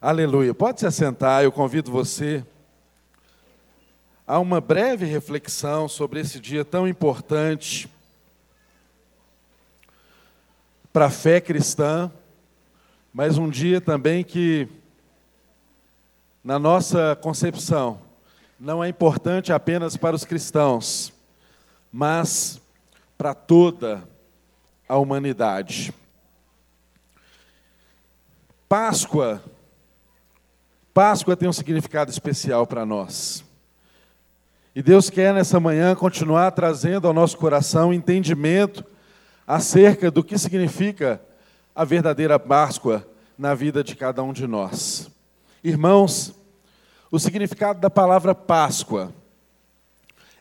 Aleluia. Pode se assentar, eu convido você a uma breve reflexão sobre esse dia tão importante para a fé cristã, mas um dia também que, na nossa concepção, não é importante apenas para os cristãos, mas para toda a humanidade. Páscoa Páscoa tem um significado especial para nós. E Deus quer nessa manhã continuar trazendo ao nosso coração entendimento acerca do que significa a verdadeira Páscoa na vida de cada um de nós. Irmãos, o significado da palavra Páscoa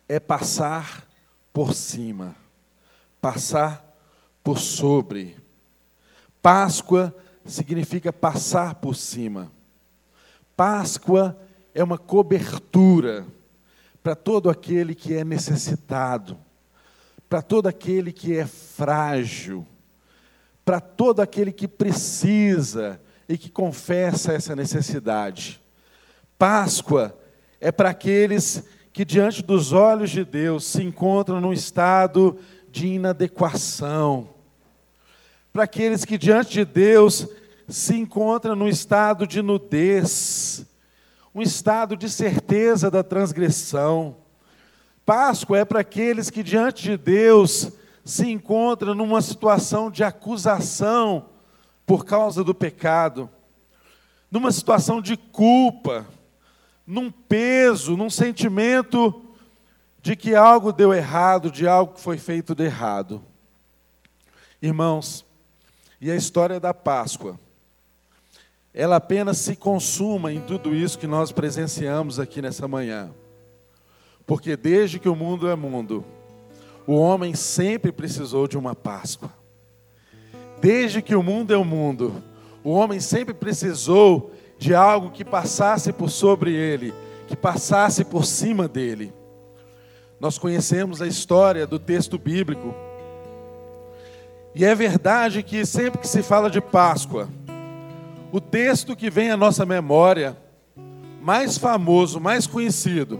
é passar por cima, passar por sobre. Páscoa significa passar por cima. Páscoa é uma cobertura para todo aquele que é necessitado, para todo aquele que é frágil, para todo aquele que precisa e que confessa essa necessidade. Páscoa é para aqueles que, diante dos olhos de Deus, se encontram num estado de inadequação, para aqueles que, diante de Deus, se encontra num estado de nudez, um estado de certeza da transgressão. Páscoa é para aqueles que diante de Deus se encontram numa situação de acusação por causa do pecado, numa situação de culpa, num peso, num sentimento de que algo deu errado, de algo que foi feito de errado. Irmãos, e a história da Páscoa ela apenas se consuma em tudo isso que nós presenciamos aqui nessa manhã. Porque desde que o mundo é mundo, o homem sempre precisou de uma Páscoa. Desde que o mundo é o mundo, o homem sempre precisou de algo que passasse por sobre ele, que passasse por cima dele. Nós conhecemos a história do texto bíblico. E é verdade que sempre que se fala de Páscoa, o texto que vem à nossa memória, mais famoso, mais conhecido,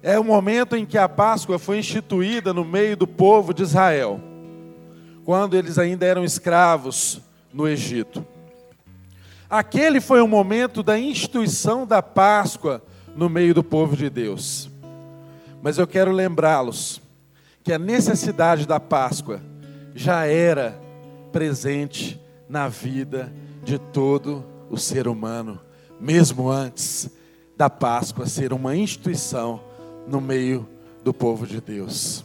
é o momento em que a Páscoa foi instituída no meio do povo de Israel, quando eles ainda eram escravos no Egito. Aquele foi o momento da instituição da Páscoa no meio do povo de Deus. Mas eu quero lembrá-los que a necessidade da Páscoa já era presente na vida de todo o ser humano, mesmo antes da Páscoa ser uma instituição no meio do povo de Deus.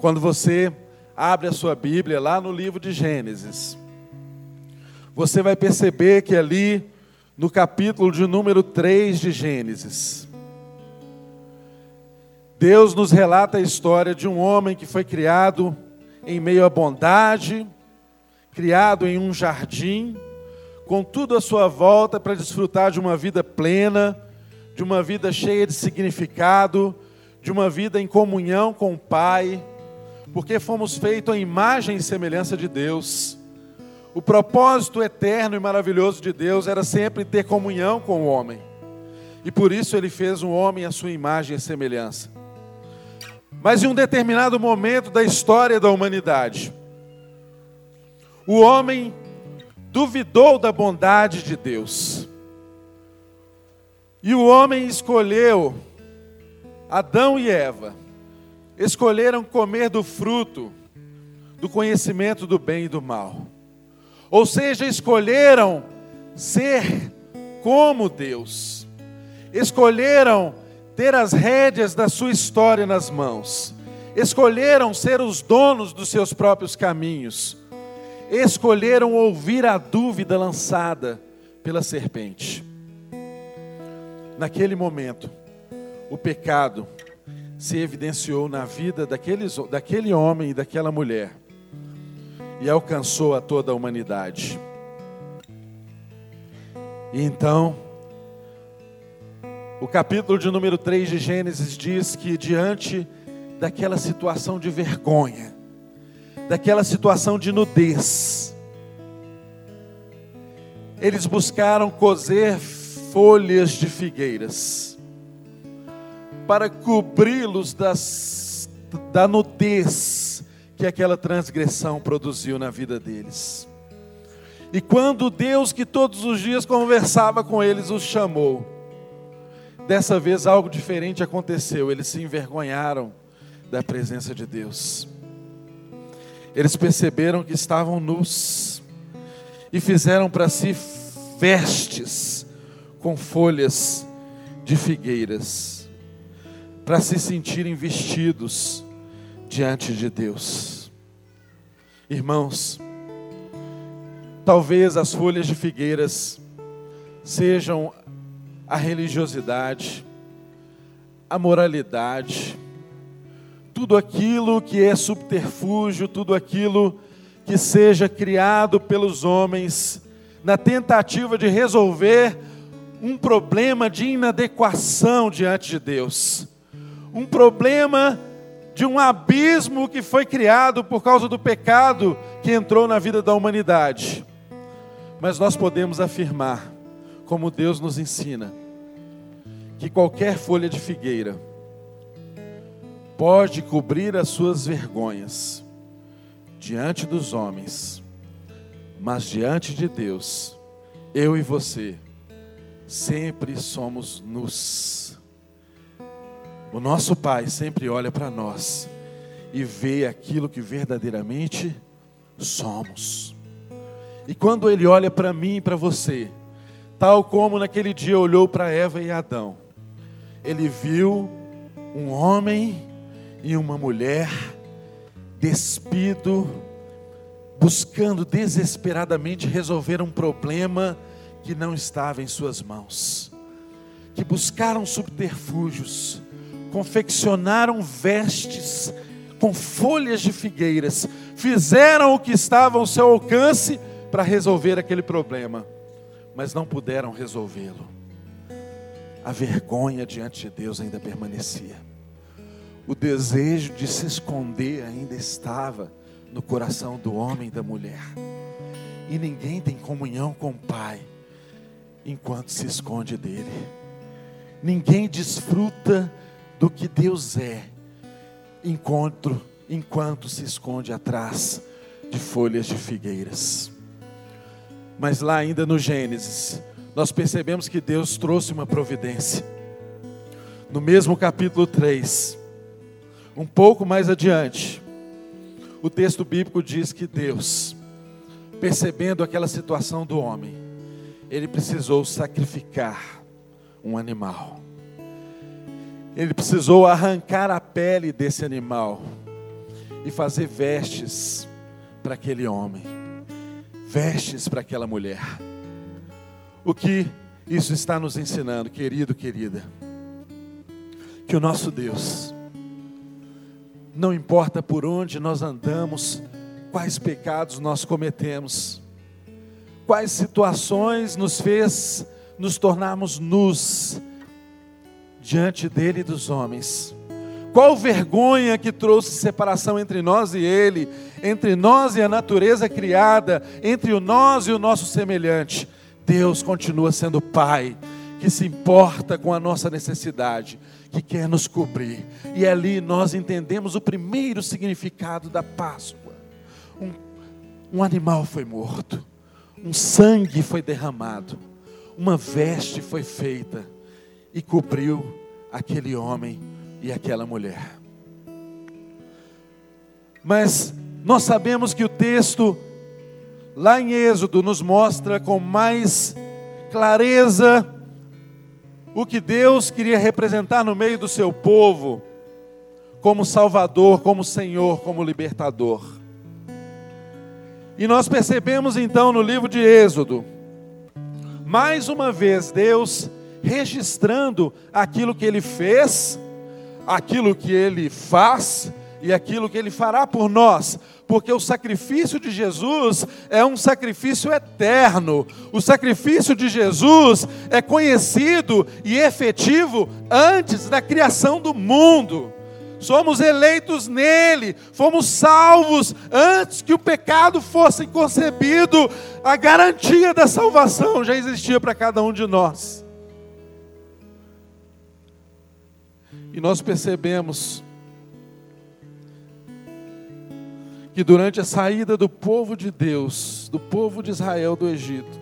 Quando você abre a sua Bíblia lá no livro de Gênesis, você vai perceber que ali no capítulo de número 3 de Gênesis, Deus nos relata a história de um homem que foi criado em meio à bondade, criado em um jardim, com tudo à sua volta para desfrutar de uma vida plena, de uma vida cheia de significado, de uma vida em comunhão com o Pai, porque fomos feitos à imagem e semelhança de Deus. O propósito eterno e maravilhoso de Deus era sempre ter comunhão com o homem. E por isso ele fez um homem à sua imagem e semelhança. Mas em um determinado momento da história da humanidade, o homem duvidou da bondade de Deus. E o homem escolheu, Adão e Eva, escolheram comer do fruto do conhecimento do bem e do mal. Ou seja, escolheram ser como Deus. Escolheram ter as rédeas da sua história nas mãos. Escolheram ser os donos dos seus próprios caminhos escolheram ouvir a dúvida lançada pela serpente. Naquele momento, o pecado se evidenciou na vida daqueles, daquele homem e daquela mulher e alcançou a toda a humanidade. E então, o capítulo de número 3 de Gênesis diz que diante daquela situação de vergonha, daquela situação de nudez. eles buscaram cozer folhas de figueiras para cobri-los da nudez que aquela transgressão produziu na vida deles. E quando Deus, que todos os dias conversava com eles, os chamou, dessa vez algo diferente aconteceu, eles se envergonharam da presença de Deus. Eles perceberam que estavam nus e fizeram para si vestes com folhas de figueiras, para se sentirem vestidos diante de Deus. Irmãos, talvez as folhas de figueiras sejam a religiosidade, a moralidade, tudo aquilo que é subterfúgio, tudo aquilo que seja criado pelos homens na tentativa de resolver um problema de inadequação diante de Deus, um problema de um abismo que foi criado por causa do pecado que entrou na vida da humanidade. Mas nós podemos afirmar, como Deus nos ensina, que qualquer folha de figueira pode cobrir as suas vergonhas diante dos homens, mas diante de Deus, eu e você sempre somos nus. O nosso Pai sempre olha para nós e vê aquilo que verdadeiramente somos. E quando Ele olha para mim e para você, tal como naquele dia olhou para Eva e Adão, Ele viu um homem e uma mulher despido, buscando desesperadamente resolver um problema que não estava em suas mãos, que buscaram subterfúgios, confeccionaram vestes com folhas de figueiras, fizeram o que estava ao seu alcance para resolver aquele problema, mas não puderam resolvê-lo. A vergonha diante de Deus ainda permanecia o desejo de se esconder ainda estava no coração do homem e da mulher. E ninguém tem comunhão com o Pai enquanto se esconde dele. Ninguém desfruta do que Deus é encontro enquanto se esconde atrás de folhas de figueiras. Mas lá ainda no Gênesis, nós percebemos que Deus trouxe uma providência. No mesmo capítulo 3, um pouco mais adiante, o texto bíblico diz que Deus, percebendo aquela situação do homem, ele precisou sacrificar um animal. Ele precisou arrancar a pele desse animal e fazer vestes para aquele homem, vestes para aquela mulher. O que isso está nos ensinando, querido, querida? Que o nosso Deus, não importa por onde nós andamos, quais pecados nós cometemos, quais situações nos fez nos tornarmos nus diante dele e dos homens. Qual vergonha que trouxe separação entre nós e ele, entre nós e a natureza criada, entre o nós e o nosso semelhante. Deus continua sendo Pai, que se importa com a nossa necessidade, que quer nos cobrir. E ali nós entendemos o primeiro significado da Páscoa. Um, um animal foi morto, um sangue foi derramado, uma veste foi feita e cobriu aquele homem e aquela mulher. Mas nós sabemos que o texto, lá em Êxodo, nos mostra com mais clareza o que Deus queria representar no meio do seu povo, como Salvador, como Senhor, como Libertador. E nós percebemos então no livro de Êxodo, mais uma vez, Deus registrando aquilo que Ele fez, aquilo que Ele faz e aquilo que Ele fará por nós, porque o sacrifício de Jesus é um sacrifício eterno. O sacrifício de Jesus é conhecido e efetivo antes da criação do mundo. somos eleitos nele, fomos salvos antes que o pecado fosse concebido, a garantia da salvação já existia para cada um de nós. E nós percebemos que durante a saída do povo de Deus, do povo de Israel do Egito,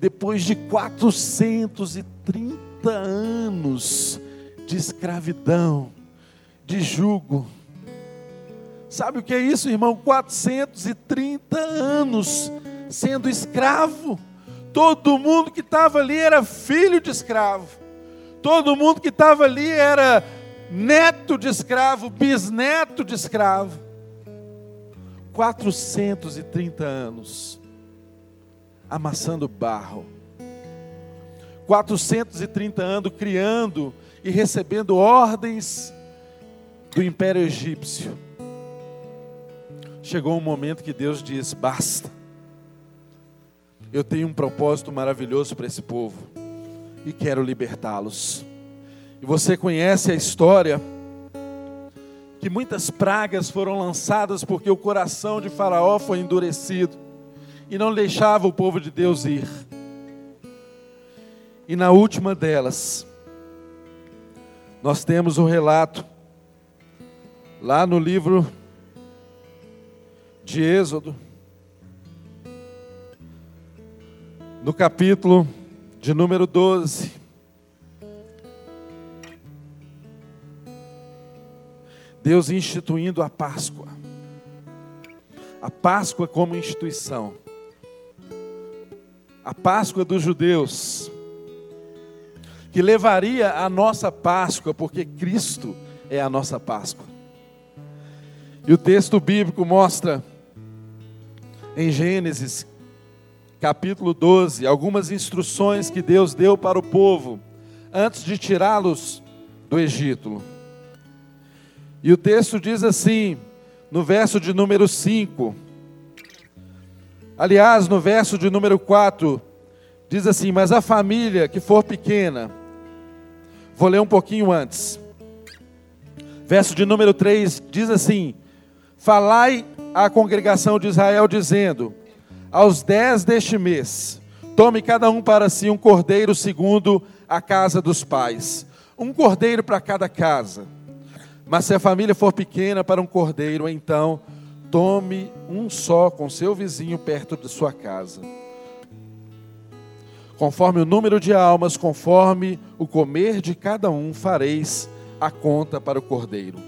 depois de 430 anos de escravidão, de jugo. Sabe o que é isso, irmão? 430 anos sendo escravo. Todo mundo que estava ali era filho de escravo. Todo mundo que estava ali era neto de escravo, bisneto de escravo. 430 anos amassando barro. 430 anos criando e recebendo ordens do Império Egípcio. Chegou um momento que Deus diz: basta. Eu tenho um propósito maravilhoso para esse povo e quero libertá-los. E você conhece a história que muitas pragas foram lançadas porque o coração de Faraó foi endurecido e não deixava o povo de Deus ir. E na última delas, nós temos o um relato, lá no livro de Êxodo, no capítulo de número 12. Deus instituindo a Páscoa. A Páscoa como instituição a Páscoa dos judeus, que levaria a nossa Páscoa, porque Cristo é a nossa Páscoa. E o texto bíblico mostra em Gênesis, capítulo 12, algumas instruções que Deus deu para o povo antes de tirá-los do Egito. E o texto diz assim, no verso de número 5: Aliás, no verso de número 4, diz assim: Mas a família que for pequena, vou ler um pouquinho antes. Verso de número 3 diz assim: Falai à congregação de Israel, dizendo: Aos dez deste mês, tome cada um para si um cordeiro segundo a casa dos pais, um cordeiro para cada casa. Mas se a família for pequena para um cordeiro, então Tome um só com seu vizinho perto de sua casa. Conforme o número de almas, conforme o comer de cada um, fareis a conta para o cordeiro.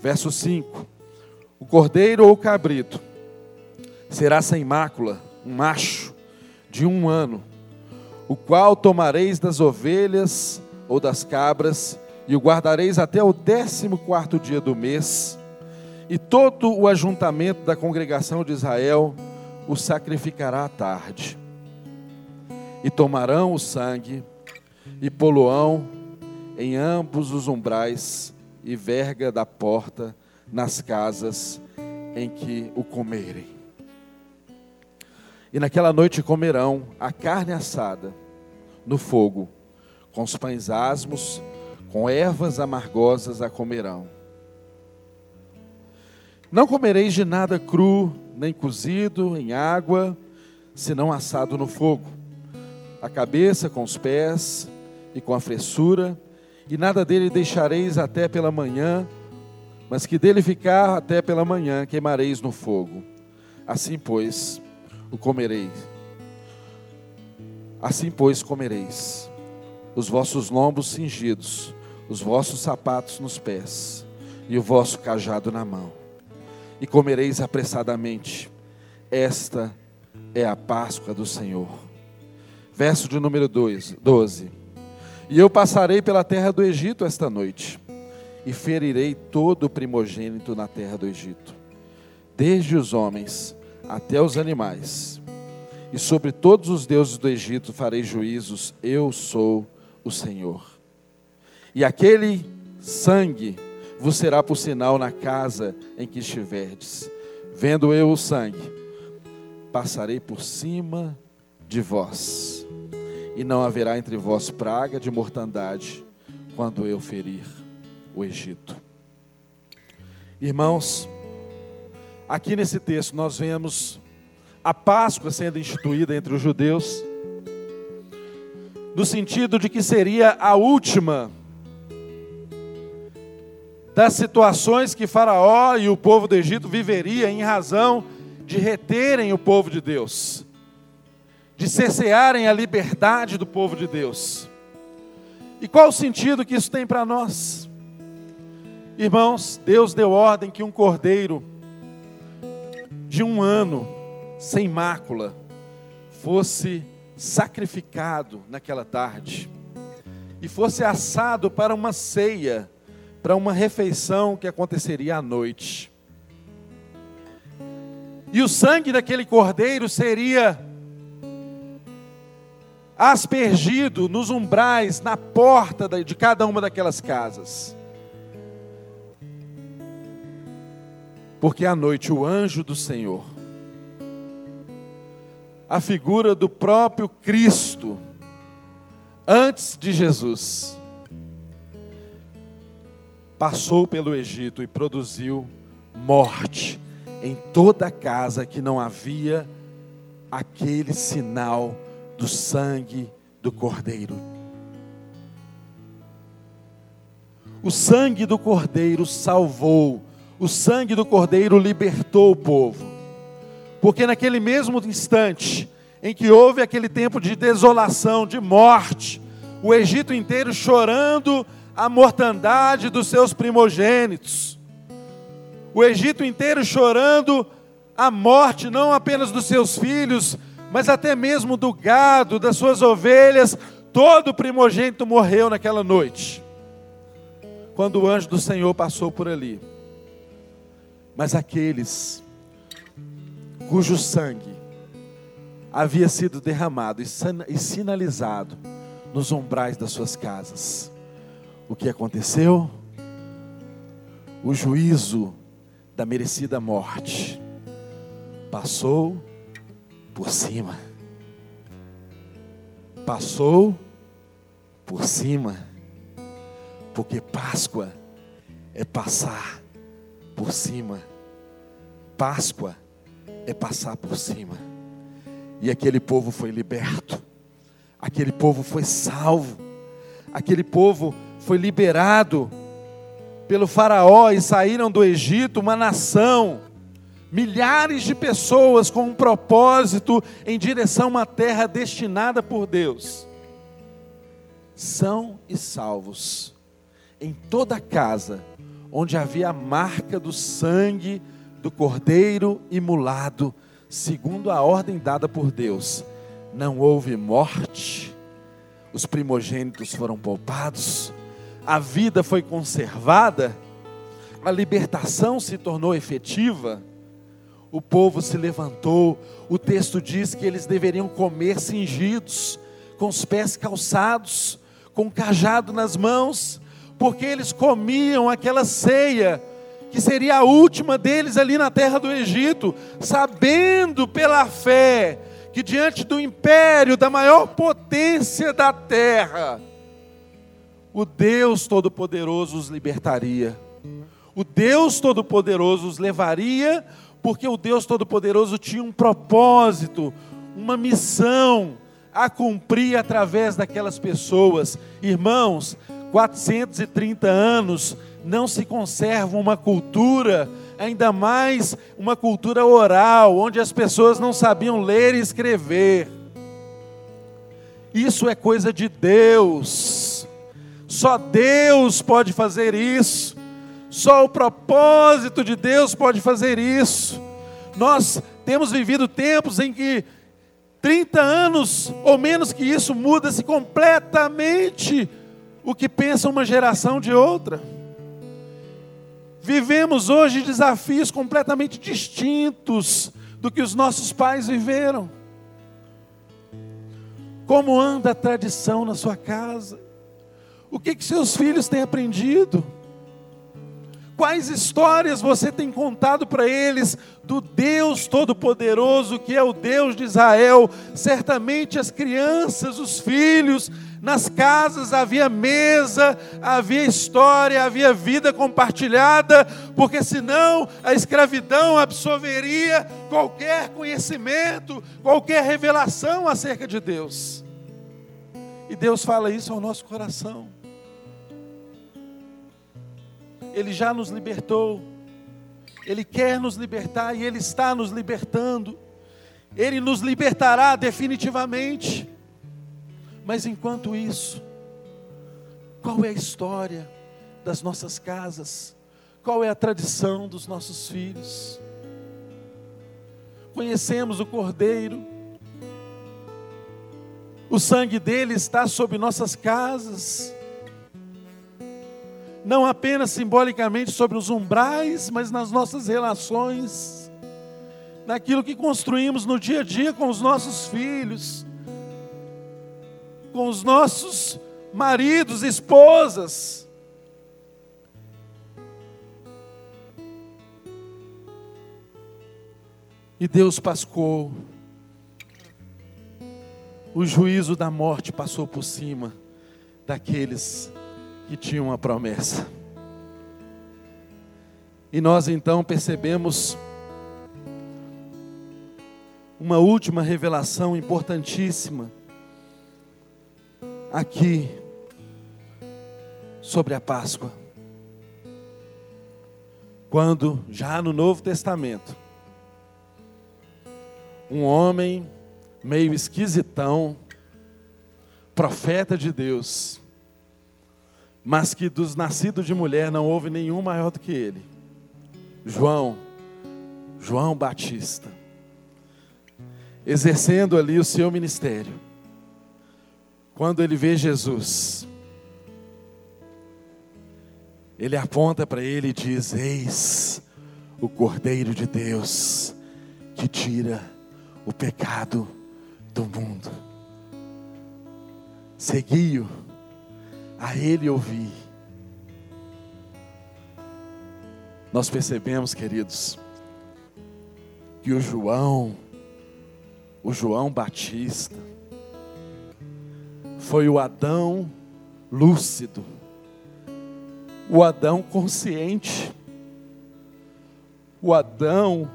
Verso 5: O cordeiro ou cabrito será sem mácula, um macho de um ano, o qual tomareis das ovelhas ou das cabras e o guardareis até o décimo quarto dia do mês e todo o ajuntamento da congregação de Israel o sacrificará à tarde. E tomarão o sangue e poluão em ambos os umbrais e verga da porta nas casas em que o comerem. E naquela noite comerão a carne assada no fogo, com os pães asmos, com ervas amargosas a comerão não comereis de nada cru, nem cozido em água, senão assado no fogo. A cabeça com os pés e com a fressura, e nada dele deixareis até pela manhã, mas que dele ficar até pela manhã queimareis no fogo. Assim, pois, o comereis. Assim, pois, comereis os vossos lombos cingidos, os vossos sapatos nos pés e o vosso cajado na mão e comereis apressadamente. Esta é a Páscoa do Senhor. Verso de número 12. E eu passarei pela terra do Egito esta noite, e ferirei todo o primogênito na terra do Egito, desde os homens até os animais. E sobre todos os deuses do Egito farei juízos, eu sou o Senhor. E aquele sangue vos será por sinal na casa em que estiverdes. Vendo eu o sangue, passarei por cima de vós, e não haverá entre vós praga de mortandade quando eu ferir o Egito. Irmãos, aqui nesse texto nós vemos a Páscoa sendo instituída entre os judeus, no sentido de que seria a última das situações que Faraó e o povo do Egito viveria em razão de reterem o povo de Deus, de cercearem a liberdade do povo de Deus. E qual o sentido que isso tem para nós? Irmãos, Deus deu ordem que um cordeiro de um ano, sem mácula, fosse sacrificado naquela tarde e fosse assado para uma ceia para uma refeição que aconteceria à noite. E o sangue daquele cordeiro seria aspergido nos umbrais, na porta de cada uma daquelas casas. Porque à noite o anjo do Senhor, a figura do próprio Cristo, antes de Jesus, passou pelo Egito e produziu morte em toda a casa que não havia aquele sinal do sangue do Cordeiro. O sangue do Cordeiro salvou, o sangue do Cordeiro libertou o povo. Porque naquele mesmo instante em que houve aquele tempo de desolação, de morte, o Egito inteiro chorando a mortandade dos seus primogênitos. O Egito inteiro chorando a morte não apenas dos seus filhos, mas até mesmo do gado, das suas ovelhas, todo primogênito morreu naquela noite. Quando o anjo do Senhor passou por ali. Mas aqueles cujo sangue havia sido derramado e sinalizado nos umbrais das suas casas o que aconteceu? O juízo da merecida morte passou por cima. Passou por cima. Porque Páscoa é passar por cima. Páscoa é passar por cima. E aquele povo foi liberto. Aquele povo foi salvo. Aquele povo foi liberado pelo Faraó e saíram do Egito uma nação, milhares de pessoas com um propósito em direção a uma terra destinada por Deus. São e salvos em toda casa onde havia a marca do sangue do cordeiro imolado, segundo a ordem dada por Deus. Não houve morte, os primogênitos foram poupados, a vida foi conservada, a libertação se tornou efetiva, o povo se levantou. O texto diz que eles deveriam comer cingidos, com os pés calçados, com cajado nas mãos, porque eles comiam aquela ceia que seria a última deles ali na terra do Egito, sabendo pela fé que diante do império da maior potência da terra, o Deus Todo-Poderoso os libertaria. O Deus Todo-Poderoso os levaria, porque o Deus Todo-Poderoso tinha um propósito, uma missão a cumprir através daquelas pessoas. Irmãos, 430 anos não se conserva uma cultura, ainda mais uma cultura oral, onde as pessoas não sabiam ler e escrever. Isso é coisa de Deus. Só Deus pode fazer isso. Só o propósito de Deus pode fazer isso. Nós temos vivido tempos em que 30 anos ou menos que isso muda-se completamente o que pensa uma geração de outra. Vivemos hoje desafios completamente distintos do que os nossos pais viveram. Como anda a tradição na sua casa? O que, que seus filhos têm aprendido? Quais histórias você tem contado para eles do Deus Todo-Poderoso, que é o Deus de Israel? Certamente as crianças, os filhos, nas casas havia mesa, havia história, havia vida compartilhada, porque senão a escravidão absorveria qualquer conhecimento, qualquer revelação acerca de Deus. E Deus fala isso ao nosso coração. Ele já nos libertou, Ele quer nos libertar e Ele está nos libertando. Ele nos libertará definitivamente. Mas enquanto isso, qual é a história das nossas casas? Qual é a tradição dos nossos filhos? Conhecemos o Cordeiro, o sangue dele está sobre nossas casas não apenas simbolicamente sobre os umbrais, mas nas nossas relações, naquilo que construímos no dia a dia com os nossos filhos, com os nossos maridos, esposas. E Deus pascou, o juízo da morte passou por cima daqueles que tinha uma promessa. E nós então percebemos uma última revelação importantíssima aqui sobre a Páscoa. Quando, já no Novo Testamento, um homem meio esquisitão, profeta de Deus, mas que dos nascidos de mulher não houve nenhum maior do que ele. João, João Batista, exercendo ali o seu ministério. Quando ele vê Jesus, ele aponta para ele e diz: Eis o Cordeiro de Deus que tira o pecado do mundo. Segui-o a Ele ouvir. Nós percebemos, queridos, que o João, o João Batista, foi o Adão lúcido, o Adão consciente, o Adão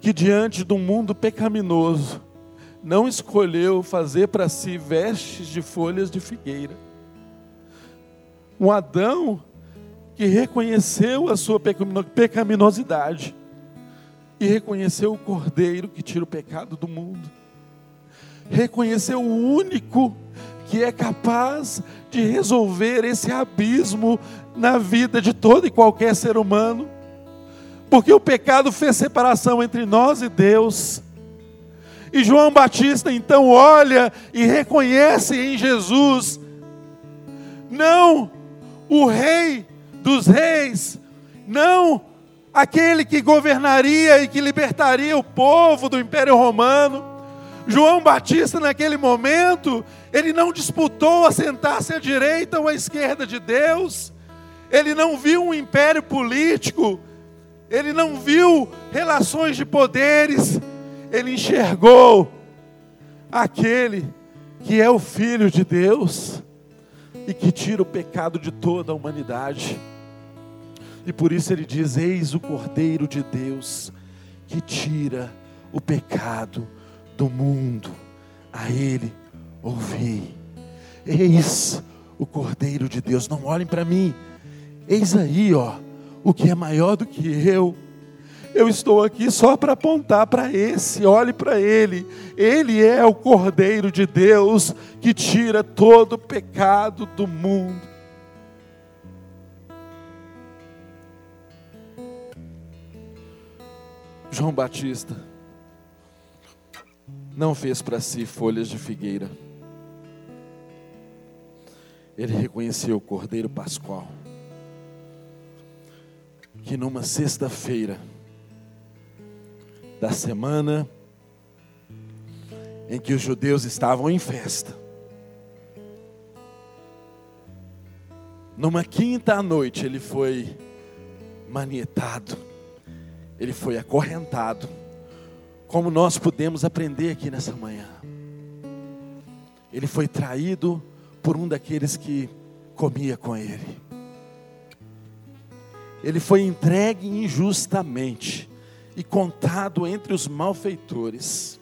que diante do mundo pecaminoso, não escolheu fazer para si vestes de folhas de figueira. Um Adão que reconheceu a sua pecaminosidade e reconheceu o Cordeiro que tira o pecado do mundo. Reconheceu o único que é capaz de resolver esse abismo na vida de todo e qualquer ser humano. Porque o pecado fez separação entre nós e Deus e João Batista então olha e reconhece em Jesus, não o rei dos reis, não aquele que governaria e que libertaria o povo do Império Romano. João Batista, naquele momento, ele não disputou a sentar-se à direita ou à esquerda de Deus, ele não viu um império político, ele não viu relações de poderes, ele enxergou aquele que é o Filho de Deus e que tira o pecado de toda a humanidade. E por isso ele diz: Eis o Cordeiro de Deus que tira o pecado do mundo. A ele ouvi. Eis o Cordeiro de Deus. Não olhem para mim. Eis aí, ó, o que é maior do que eu eu estou aqui só para apontar para esse, olhe para ele. Ele é o Cordeiro de Deus que tira todo o pecado do mundo. João Batista não fez para si folhas de figueira. Ele reconheceu o Cordeiro Pascual, que numa sexta-feira, da semana em que os judeus estavam em festa. numa quinta noite, ele foi manietado, ele foi acorrentado, como nós podemos aprender aqui nessa manhã. Ele foi traído por um daqueles que comia com ele. Ele foi entregue injustamente e contado entre os malfeitores.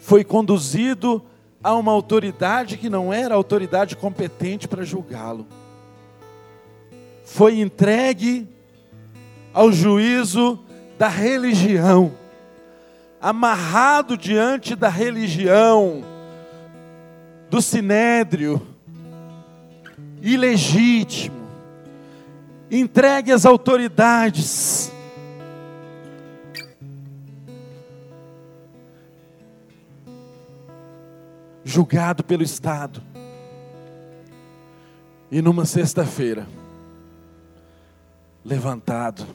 Foi conduzido a uma autoridade que não era autoridade competente para julgá-lo. Foi entregue ao juízo da religião, amarrado diante da religião, do sinédrio, ilegítimo, entregue às autoridades. Julgado pelo Estado. E numa sexta-feira, levantado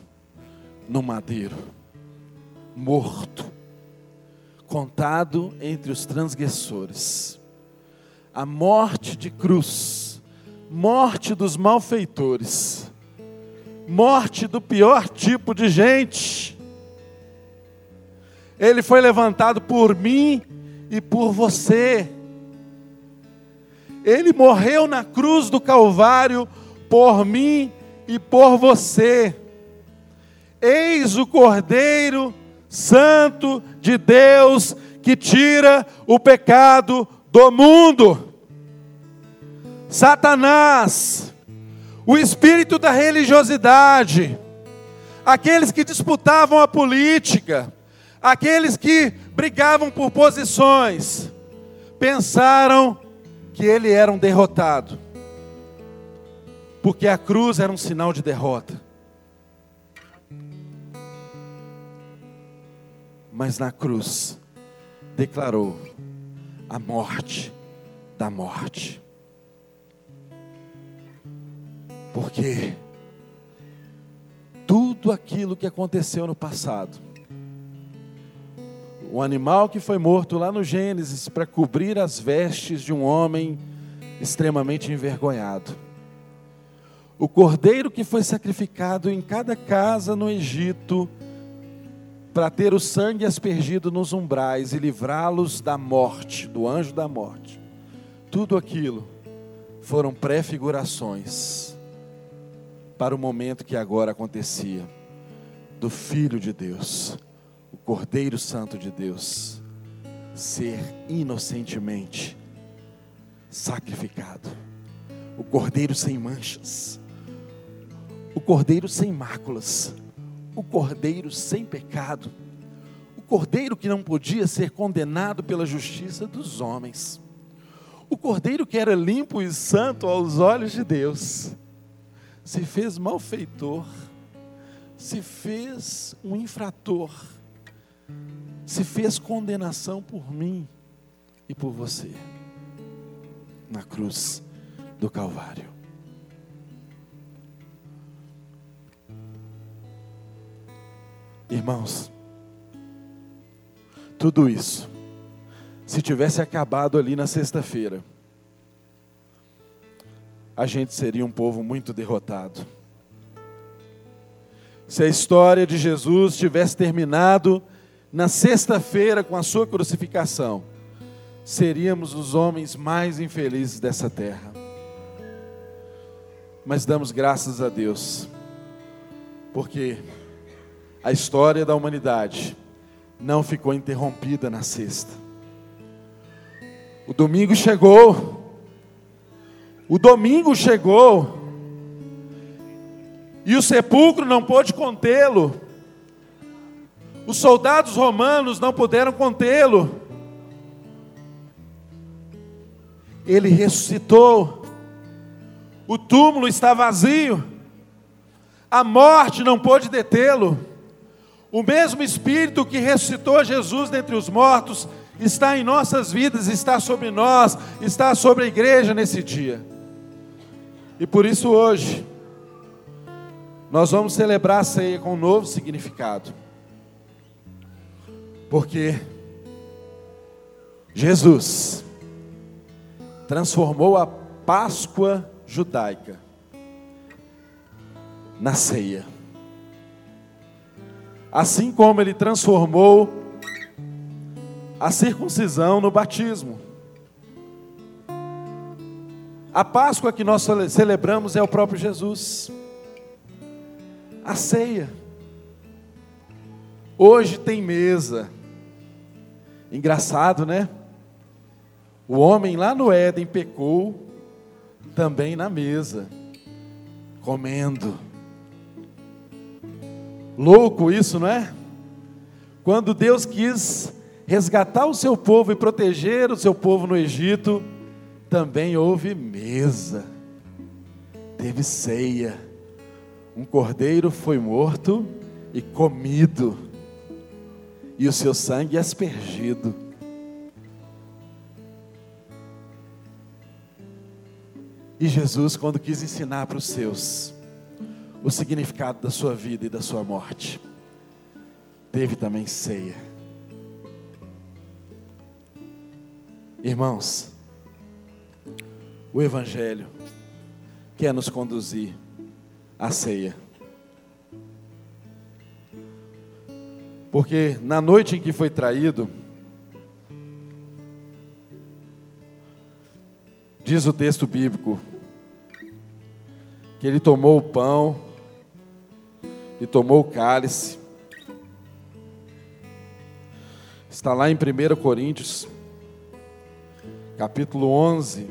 no madeiro, morto, contado entre os transgressores. A morte de cruz, morte dos malfeitores, morte do pior tipo de gente. Ele foi levantado por mim e por você. Ele morreu na cruz do Calvário por mim e por você. Eis o Cordeiro Santo de Deus que tira o pecado do mundo. Satanás, o espírito da religiosidade, aqueles que disputavam a política, aqueles que brigavam por posições, pensaram que ele era um derrotado, porque a cruz era um sinal de derrota. Mas na cruz declarou a morte da morte. Porque tudo aquilo que aconteceu no passado, o animal que foi morto lá no Gênesis para cobrir as vestes de um homem extremamente envergonhado, o cordeiro que foi sacrificado em cada casa no Egito, para ter o sangue aspergido nos umbrais e livrá-los da morte, do anjo da morte. Tudo aquilo foram prefigurações para o momento que agora acontecia do Filho de Deus, o Cordeiro Santo de Deus, ser inocentemente sacrificado. O Cordeiro sem manchas, o Cordeiro sem máculas. O cordeiro sem pecado, o cordeiro que não podia ser condenado pela justiça dos homens, o cordeiro que era limpo e santo aos olhos de Deus, se fez malfeitor, se fez um infrator, se fez condenação por mim e por você, na cruz do Calvário. Irmãos, tudo isso, se tivesse acabado ali na sexta-feira, a gente seria um povo muito derrotado. Se a história de Jesus tivesse terminado na sexta-feira com a sua crucificação, seríamos os homens mais infelizes dessa terra. Mas damos graças a Deus, porque a história da humanidade não ficou interrompida na sexta. O domingo chegou, o domingo chegou, e o sepulcro não pôde contê-lo, os soldados romanos não puderam contê-lo, ele ressuscitou, o túmulo está vazio, a morte não pôde detê-lo, o mesmo Espírito que ressuscitou Jesus dentre os mortos está em nossas vidas, está sobre nós, está sobre a igreja nesse dia. E por isso hoje, nós vamos celebrar a ceia com um novo significado. Porque Jesus transformou a Páscoa judaica na ceia. Assim como ele transformou a circuncisão no batismo. A Páscoa que nós celebramos é o próprio Jesus. A ceia. Hoje tem mesa. Engraçado, né? O homem lá no Éden pecou também na mesa, comendo. Louco isso, não é? Quando Deus quis resgatar o seu povo e proteger o seu povo no Egito, também houve mesa, teve ceia. Um cordeiro foi morto e comido, e o seu sangue aspergido. E Jesus, quando quis ensinar para os seus o significado da sua vida e da sua morte, teve também ceia. Irmãos, o Evangelho quer nos conduzir à ceia. Porque na noite em que foi traído, diz o texto bíblico, que ele tomou o pão e tomou o cálice. Está lá em 1 Coríntios, capítulo 11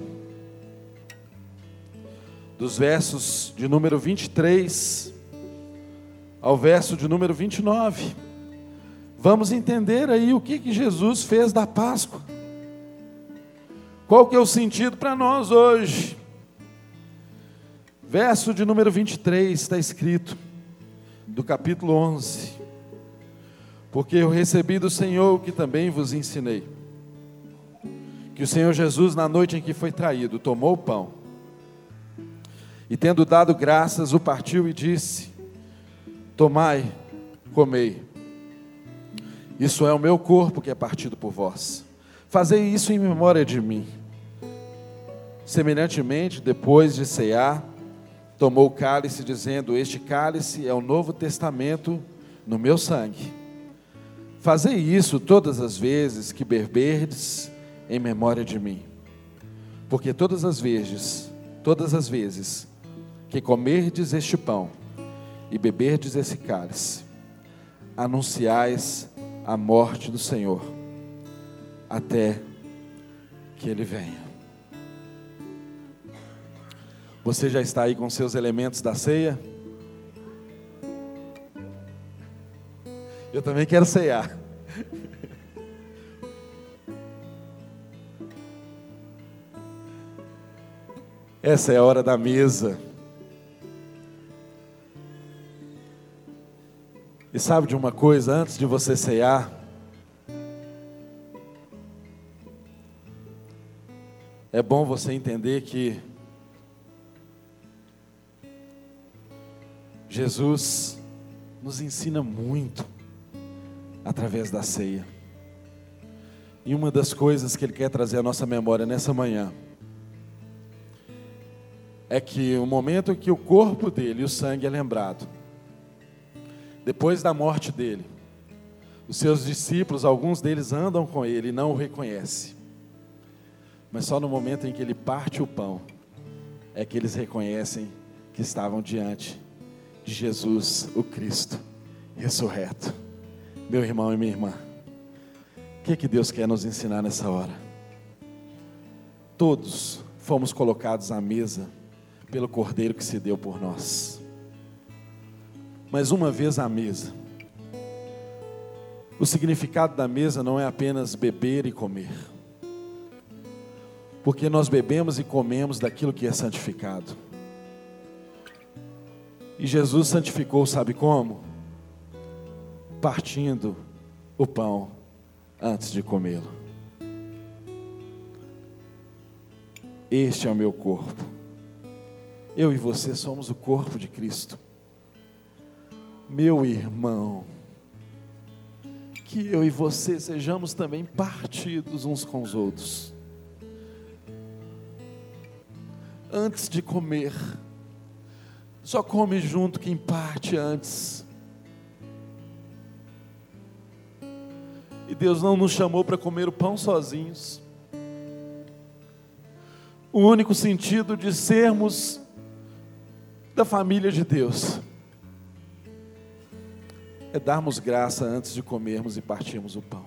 dos versos de número 23 ao verso de número 29. Vamos entender aí o que, que Jesus fez da Páscoa. Qual que é o sentido para nós hoje? Verso de número 23 está escrito, do capítulo 11: Porque eu recebi do Senhor o que também vos ensinei, que o Senhor Jesus, na noite em que foi traído, tomou o pão, e tendo dado graças, o partiu e disse: Tomai, comei. Isso é o meu corpo que é partido por vós. Fazei isso em memória de mim. Semelhantemente, depois de cear, tomou o cálice, dizendo: Este cálice é o novo testamento no meu sangue. Fazei isso todas as vezes que beberdes em memória de mim. Porque todas as vezes, todas as vezes que comerdes este pão e beberdes esse cálice, anunciais a morte do Senhor, até que Ele venha. Você já está aí com seus elementos da ceia? Eu também quero ceiar. Essa é a hora da mesa. E sabe de uma coisa, antes de você cear, é bom você entender que Jesus nos ensina muito através da ceia. E uma das coisas que Ele quer trazer à nossa memória nessa manhã é que o momento em que o corpo dele o sangue é lembrado, depois da morte dele, os seus discípulos, alguns deles andam com ele e não o reconhecem. Mas só no momento em que ele parte o pão, é que eles reconhecem que estavam diante de Jesus, o Cristo, ressurreto. Meu irmão e minha irmã, o que, que Deus quer nos ensinar nessa hora? Todos fomos colocados à mesa pelo Cordeiro que se deu por nós mas uma vez à mesa. O significado da mesa não é apenas beber e comer, porque nós bebemos e comemos daquilo que é santificado. E Jesus santificou, sabe como? Partindo o pão antes de comê-lo. Este é o meu corpo. Eu e você somos o corpo de Cristo meu irmão, que eu e você sejamos também partidos uns com os outros. Antes de comer, Só come junto quem parte antes. E Deus não nos chamou para comer o pão sozinhos. O único sentido de sermos da família de Deus é darmos graça antes de comermos e partirmos o pão.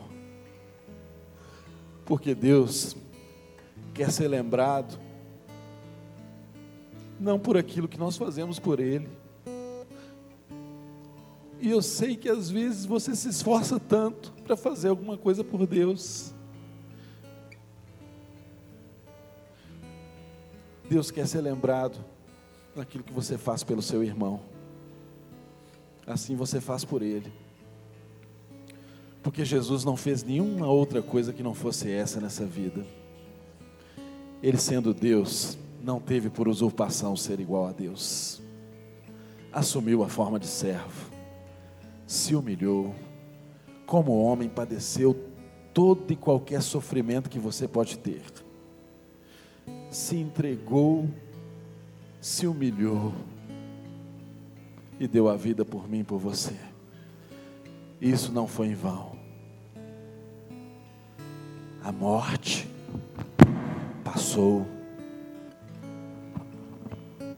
Porque Deus quer ser lembrado não por aquilo que nós fazemos por Ele. E eu sei que às vezes você se esforça tanto para fazer alguma coisa por Deus. Deus quer ser lembrado naquilo que você faz pelo seu irmão. Assim você faz por ele. Porque Jesus não fez nenhuma outra coisa que não fosse essa nessa vida. Ele sendo Deus, não teve por usurpação ser igual a Deus. Assumiu a forma de servo, se humilhou, como homem padeceu todo e qualquer sofrimento que você pode ter. Se entregou, se humilhou e deu a vida por mim e por você. Isso não foi em vão. A morte passou.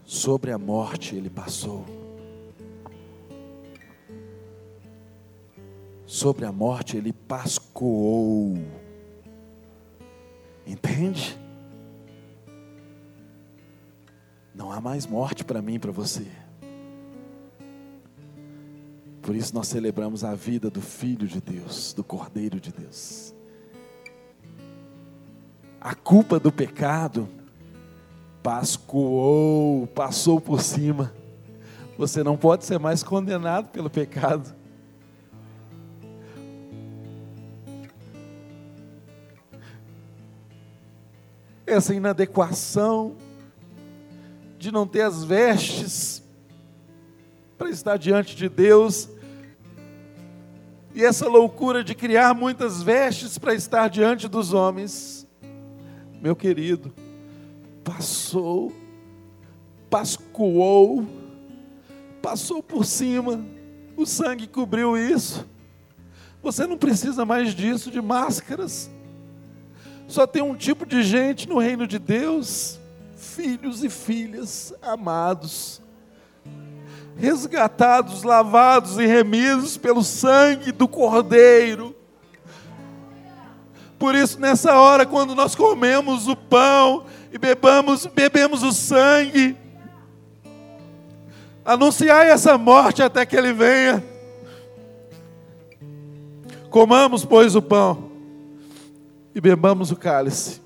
Sobre a morte ele passou. Sobre a morte ele pascoou. Entende? Não há mais morte para mim e para você. Por isso nós celebramos a vida do Filho de Deus, do Cordeiro de Deus. A culpa do pecado pascoou, passou por cima. Você não pode ser mais condenado pelo pecado. Essa inadequação de não ter as vestes para estar diante de Deus e essa loucura de criar muitas vestes para estar diante dos homens, meu querido, passou, pascoou, passou por cima, o sangue cobriu isso. Você não precisa mais disso, de máscaras. Só tem um tipo de gente no reino de Deus, filhos e filhas amados, resgatados, lavados e remidos pelo sangue do Cordeiro. Por isso, nessa hora, quando nós comemos o pão e bebamos, bebemos o sangue, anunciai essa morte até que ele venha. Comamos, pois, o pão e bebamos o cálice.